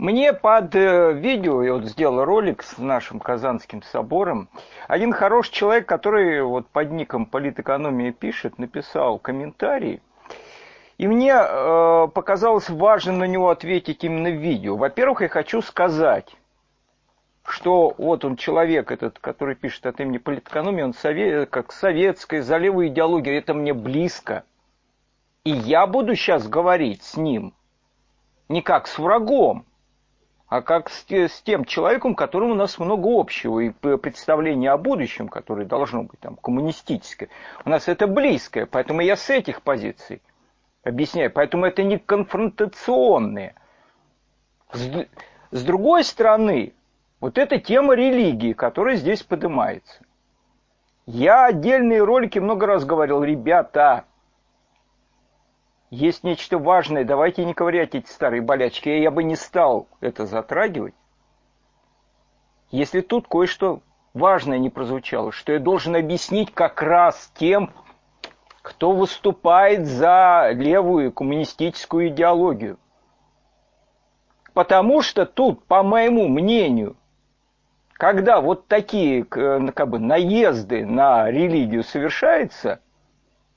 Мне под э, видео, я вот сделал ролик с нашим Казанским собором, один хороший человек, который вот под ником политэкономия пишет, написал комментарий, и мне э, показалось важно на него ответить именно в видео. Во-первых, я хочу сказать, что вот он человек этот, который пишет от имени политэкономии, он совет, как советская, за левую идеологию, это мне близко. И я буду сейчас говорить с ним не как с врагом, а как с, с тем человеком, которому у нас много общего, и представление о будущем, которое должно быть там коммунистическое, у нас это близкое, поэтому я с этих позиций объясняю, поэтому это не конфронтационные. С, с другой стороны, вот эта тема религии, которая здесь поднимается. Я отдельные ролики много раз говорил, ребята, есть нечто важное, давайте не ковырять эти старые болячки. Я бы не стал это затрагивать, если тут кое-что важное не прозвучало, что я должен объяснить как раз тем, кто выступает за левую коммунистическую идеологию. Потому что тут, по моему мнению, когда вот такие как бы, наезды на религию совершаются –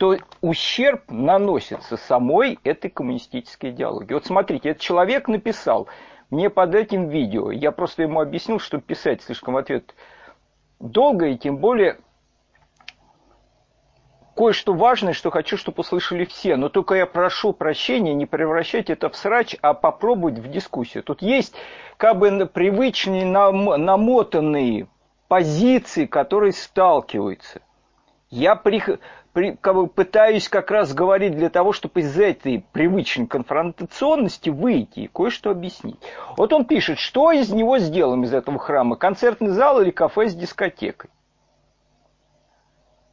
то ущерб наносится самой этой коммунистической идеологии. Вот смотрите, этот человек написал мне под этим видео, я просто ему объяснил, что писать слишком ответ долго, и тем более кое-что важное, что хочу, чтобы услышали все. Но только я прошу прощения, не превращать это в срач, а попробовать в дискуссию. Тут есть как бы привычные намотанные позиции, которые сталкиваются. Я при при, как бы пытаюсь как раз говорить для того, чтобы из этой привычной конфронтационности выйти и кое-что объяснить. Вот он пишет, что из него сделаем из этого храма, концертный зал или кафе с дискотекой.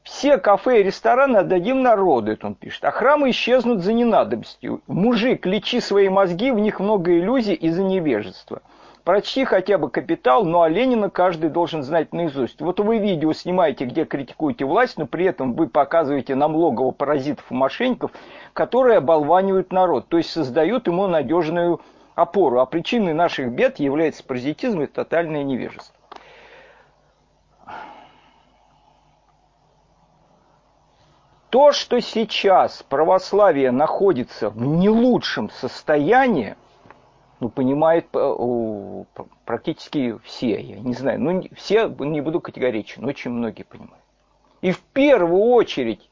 Все кафе и рестораны отдадим народу, это он пишет, а храмы исчезнут за ненадобностью. Мужик, лечи свои мозги, в них много иллюзий из-за невежества. Прочти хотя бы «Капитал», ну а Ленина каждый должен знать наизусть. Вот вы видео снимаете, где критикуете власть, но при этом вы показываете нам логово паразитов и мошенников, которые оболванивают народ, то есть создают ему надежную опору. А причиной наших бед является паразитизм и тотальное невежество. То, что сейчас православие находится в не лучшем состоянии, ну, понимает э, практически все, я не знаю, ну, все, не буду категоричен, очень многие понимают. И в первую очередь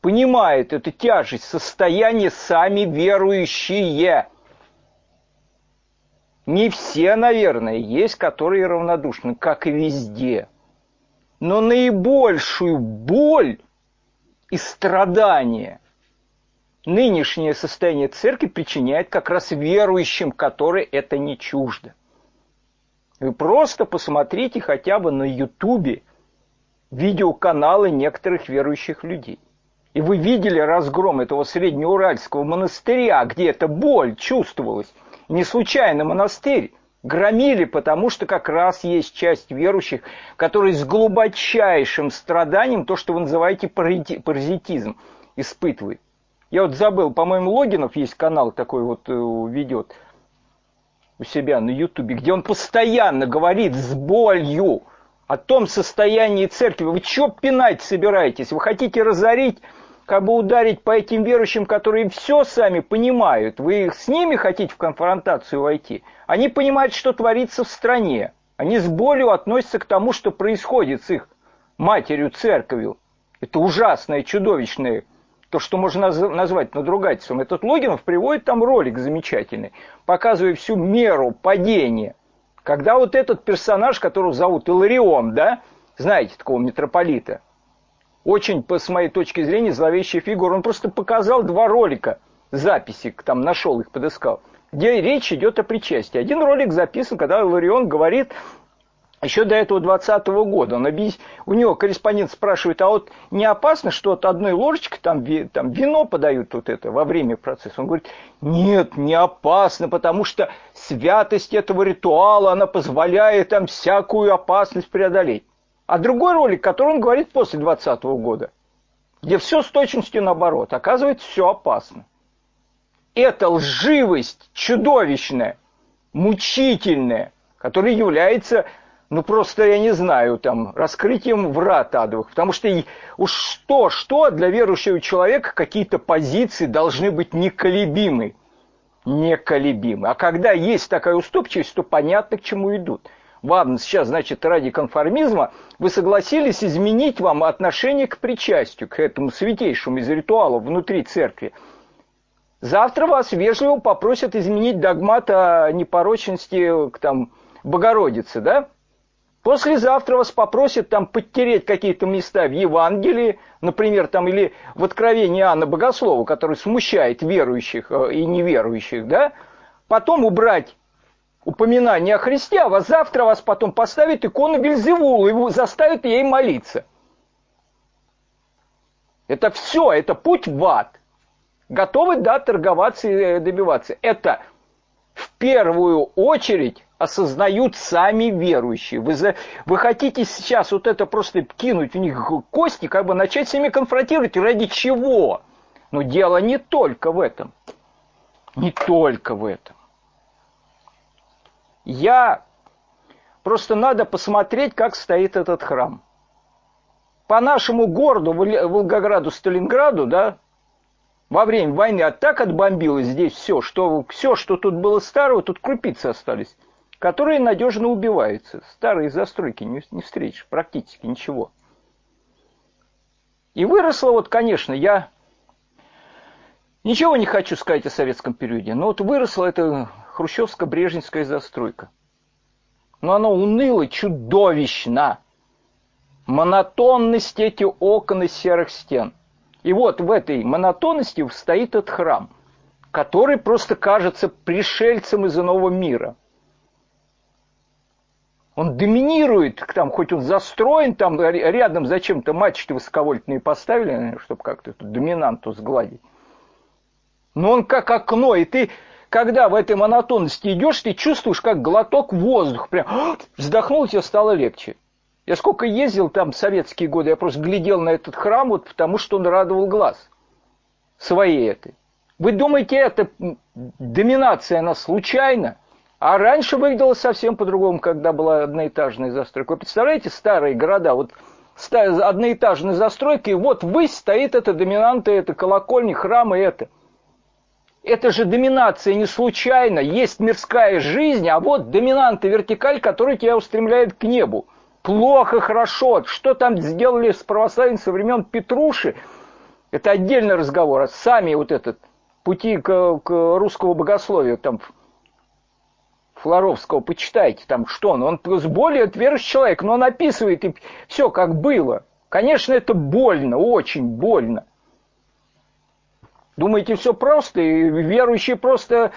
понимают эту тяжесть состояния сами верующие. Не все, наверное, есть, которые равнодушны, как и везде. Но наибольшую боль и страдания – нынешнее состояние церкви причиняет как раз верующим, которые это не чуждо. Вы просто посмотрите хотя бы на Ютубе видеоканалы некоторых верующих людей. И вы видели разгром этого среднеуральского монастыря, где эта боль чувствовалась. Не случайно монастырь громили, потому что как раз есть часть верующих, которые с глубочайшим страданием, то, что вы называете паразитизм, испытывают. Я вот забыл, по-моему, Логинов есть канал такой вот э, ведет у себя на Ютубе, где он постоянно говорит с болью о том состоянии церкви. Вы что пинать собираетесь? Вы хотите разорить, как бы ударить по этим верующим, которые все сами понимают? Вы с ними хотите в конфронтацию войти? Они понимают, что творится в стране. Они с болью относятся к тому, что происходит с их матерью церковью. Это ужасное, чудовищное то, что можно назвать надругательством. Этот Логинов приводит там ролик замечательный, показывая всю меру падения. Когда вот этот персонаж, которого зовут Иларион, да, знаете такого митрополита, очень, с моей точки зрения, зловещая фигура, он просто показал два ролика, записи, там нашел их, подыскал, где речь идет о причастии. Один ролик записан, когда Иларион говорит еще до этого 20 -го года. Он объяс... У него корреспондент спрашивает, а вот не опасно, что от одной ложечки там, ви... там вино подают вот это во время процесса? Он говорит, нет, не опасно, потому что святость этого ритуала, она позволяет там всякую опасность преодолеть. А другой ролик, который он говорит после 20 -го года, где все с точностью наоборот, оказывается, все опасно. Эта лживость чудовищная – мучительное, которое является, ну просто, я не знаю, там, раскрытием врат адовых. Потому что уж что-что для верующего человека какие-то позиции должны быть неколебимы. Неколебимы. А когда есть такая уступчивость, то понятно, к чему идут. Ладно, сейчас, значит, ради конформизма вы согласились изменить вам отношение к причастию, к этому святейшему из ритуалов внутри церкви. Завтра вас вежливо попросят изменить догмат о непорочности к там, Богородицы, да? Послезавтра вас попросят там подтереть какие-то места в Евангелии, например, там или в Откровении Иоанна Богослова, который смущает верующих э, и неверующих, да? Потом убрать упоминание о Христе, а вас завтра вас потом поставят икону Вильзевула и заставят ей молиться. Это все, это путь в ад готовы, да, торговаться и э, добиваться. Это в первую очередь осознают сами верующие. Вы, за, вы хотите сейчас вот это просто кинуть в них кости, как бы начать с ними конфронтировать. Ради чего? Но дело не только в этом. Не только в этом. Я... Просто надо посмотреть, как стоит этот храм. По нашему городу, Волгограду, Сталинграду, да, во время войны а так отбомбилось здесь все, что все, что тут было старого, тут крупицы остались, которые надежно убиваются. Старые застройки не, не встретишь, практически ничего. И выросло вот, конечно, я ничего не хочу сказать о советском периоде, но вот выросла эта хрущевско-брежневская застройка. Но она уныла чудовищно. Монотонность эти окон из серых стен. И вот в этой монотонности стоит этот храм, который просто кажется пришельцем из иного мира. Он доминирует, там, хоть он застроен, там рядом зачем-то мачты высоковольтные поставили, чтобы как-то эту доминанту сгладить. Но он как окно, и ты, когда в этой монотонности идешь, ты чувствуешь, как глоток воздуха, прям вздохнул, тебе стало легче. Я сколько ездил там в советские годы, я просто глядел на этот храм, вот потому что он радовал глаз своей этой. Вы думаете, это доминация, она случайна? А раньше выглядело совсем по-другому, когда была одноэтажная застройка. Вы представляете, старые города, вот одноэтажная застройка, и вот высь стоит эта доминанта, это колокольни, храмы, это. Это же доминация не случайно. Есть мирская жизнь, а вот доминанта вертикаль, которая тебя устремляет к небу плохо, хорошо. Что там сделали с православием со времен Петруши, это отдельный разговор. А сами вот этот пути к, к русскому богословию, там, Флоровского, почитайте, там что он, он более верующий человек, но он описывает и все как было. Конечно, это больно, очень больно. Думаете, все просто, и верующие просто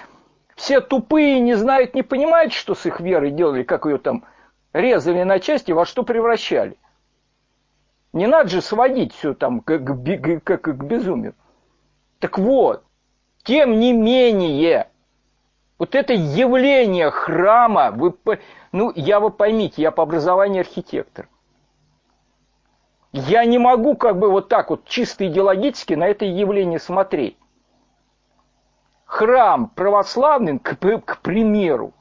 все тупые, не знают, не понимают, что с их верой делали, как ее там резали на части, во что превращали. Не надо же сводить все там к, к, к, к безумию. Так вот, тем не менее, вот это явление храма, вы, ну, я вы поймите, я по образованию архитектор. Я не могу как бы вот так вот чисто идеологически на это явление смотреть. Храм православный, к, к примеру,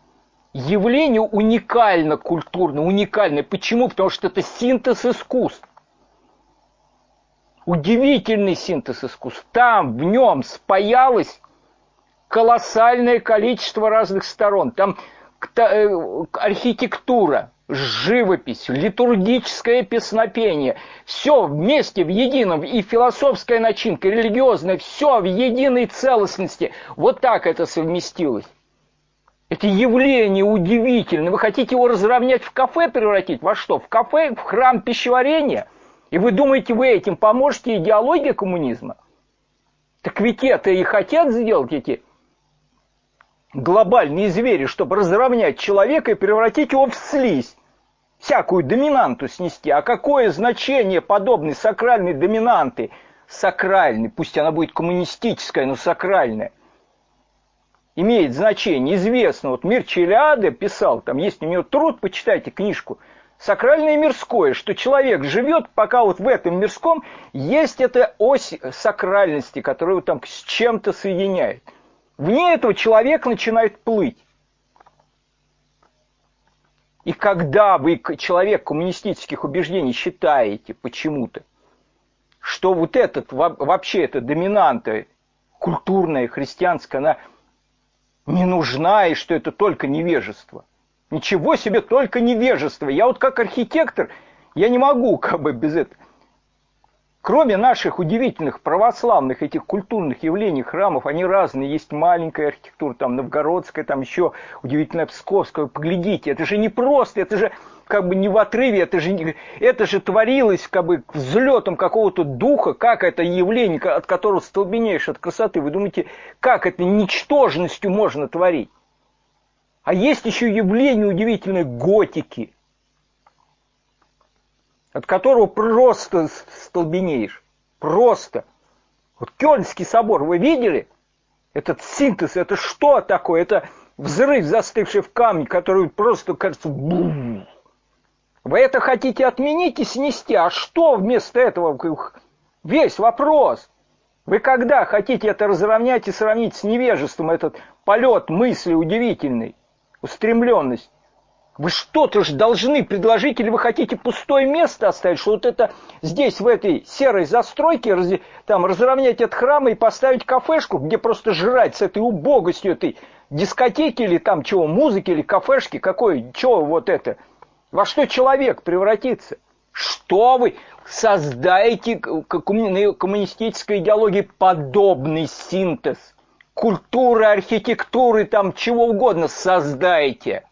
явление уникально культурно, уникальное. Почему? Потому что это синтез искусств. Удивительный синтез искусств. Там, в нем спаялось колоссальное количество разных сторон. Там э, архитектура, живопись, литургическое песнопение, все вместе в едином, и философская начинка, и религиозная, все в единой целостности. Вот так это совместилось. Это явление удивительное. Вы хотите его разровнять в кафе превратить? Во что? В кафе, в храм пищеварения? И вы думаете, вы этим поможете идеологии коммунизма? Так ведь это и хотят сделать эти глобальные звери, чтобы разровнять человека и превратить его в слизь. Всякую доминанту снести. А какое значение подобной сакральной доминанты? Сакральной, пусть она будет коммунистическая, но сакральная имеет значение, известно. Вот Мир Челиады писал, там есть у него труд, почитайте книжку, сакральное и мирское, что человек живет, пока вот в этом мирском есть эта ось сакральности, которая его там с чем-то соединяет. Вне этого человек начинает плыть. И когда вы, человек коммунистических убеждений, считаете почему-то, что вот этот, вообще эта доминанта культурная, христианская, она не нужна, и что это только невежество. Ничего себе, только невежество. Я вот как архитектор, я не могу как бы без этого. Кроме наших удивительных православных этих культурных явлений, храмов, они разные. Есть маленькая архитектура, там новгородская, там еще удивительная псковская. Поглядите, это же не просто, это же как бы не в отрыве, это же, это же творилось как бы взлетом какого-то духа, как это явление, от которого столбенеешь от красоты. Вы думаете, как это ничтожностью можно творить? А есть еще явление удивительной готики – от которого просто столбенеешь. Просто. Вот Кёльнский собор, вы видели? Этот синтез, это что такое? Это взрыв, застывший в камне, который просто, кажется, бум. Вы это хотите отменить и снести, а что вместо этого? Весь вопрос. Вы когда хотите это разровнять и сравнить с невежеством, этот полет мысли удивительный, устремленность? Вы что-то же должны предложить, или вы хотите пустое место оставить, что вот это здесь, в этой серой застройке, раз, там, разровнять этот храм и поставить кафешку, где просто жрать с этой убогостью этой дискотеки или там чего, музыки или кафешки, какой, чего вот это? Во что человек превратится? Что вы создаете коммунистической идеологии подобный синтез? Культуры, архитектуры, там чего угодно создаете –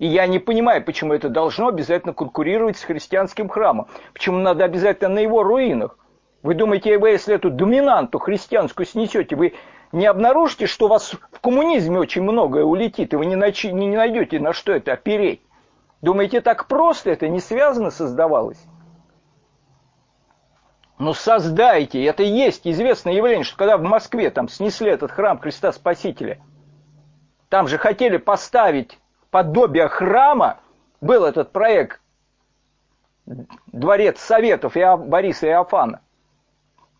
и я не понимаю, почему это должно обязательно конкурировать с христианским храмом. Почему надо обязательно на его руинах. Вы думаете, вы если эту доминанту христианскую снесете, вы не обнаружите, что у вас в коммунизме очень многое улетит, и вы не, найдете, на что это опереть? Думаете, так просто это не связано создавалось? Ну создайте, это есть известное явление, что когда в Москве там снесли этот храм Христа Спасителя, там же хотели поставить подобие храма был этот проект Дворец Советов и Бориса Иофана.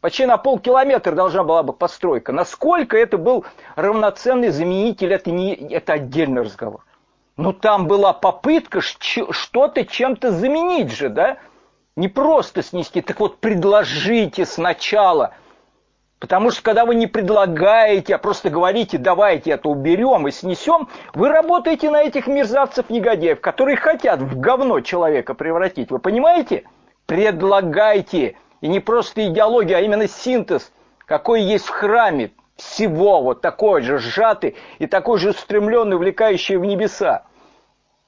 Почти на полкилометра должна была бы постройка. Насколько это был равноценный заменитель, это, не, это отдельный разговор. Но там была попытка что-то чем-то заменить же, да? Не просто снести. Так вот, предложите сначала – Потому что когда вы не предлагаете, а просто говорите, давайте это уберем и снесем, вы работаете на этих мерзавцев-негодяев, которые хотят в говно человека превратить. Вы понимаете? Предлагайте. И не просто идеология, а именно синтез, какой есть в храме. Всего вот такой же сжатый и такой же устремленный, увлекающий в небеса.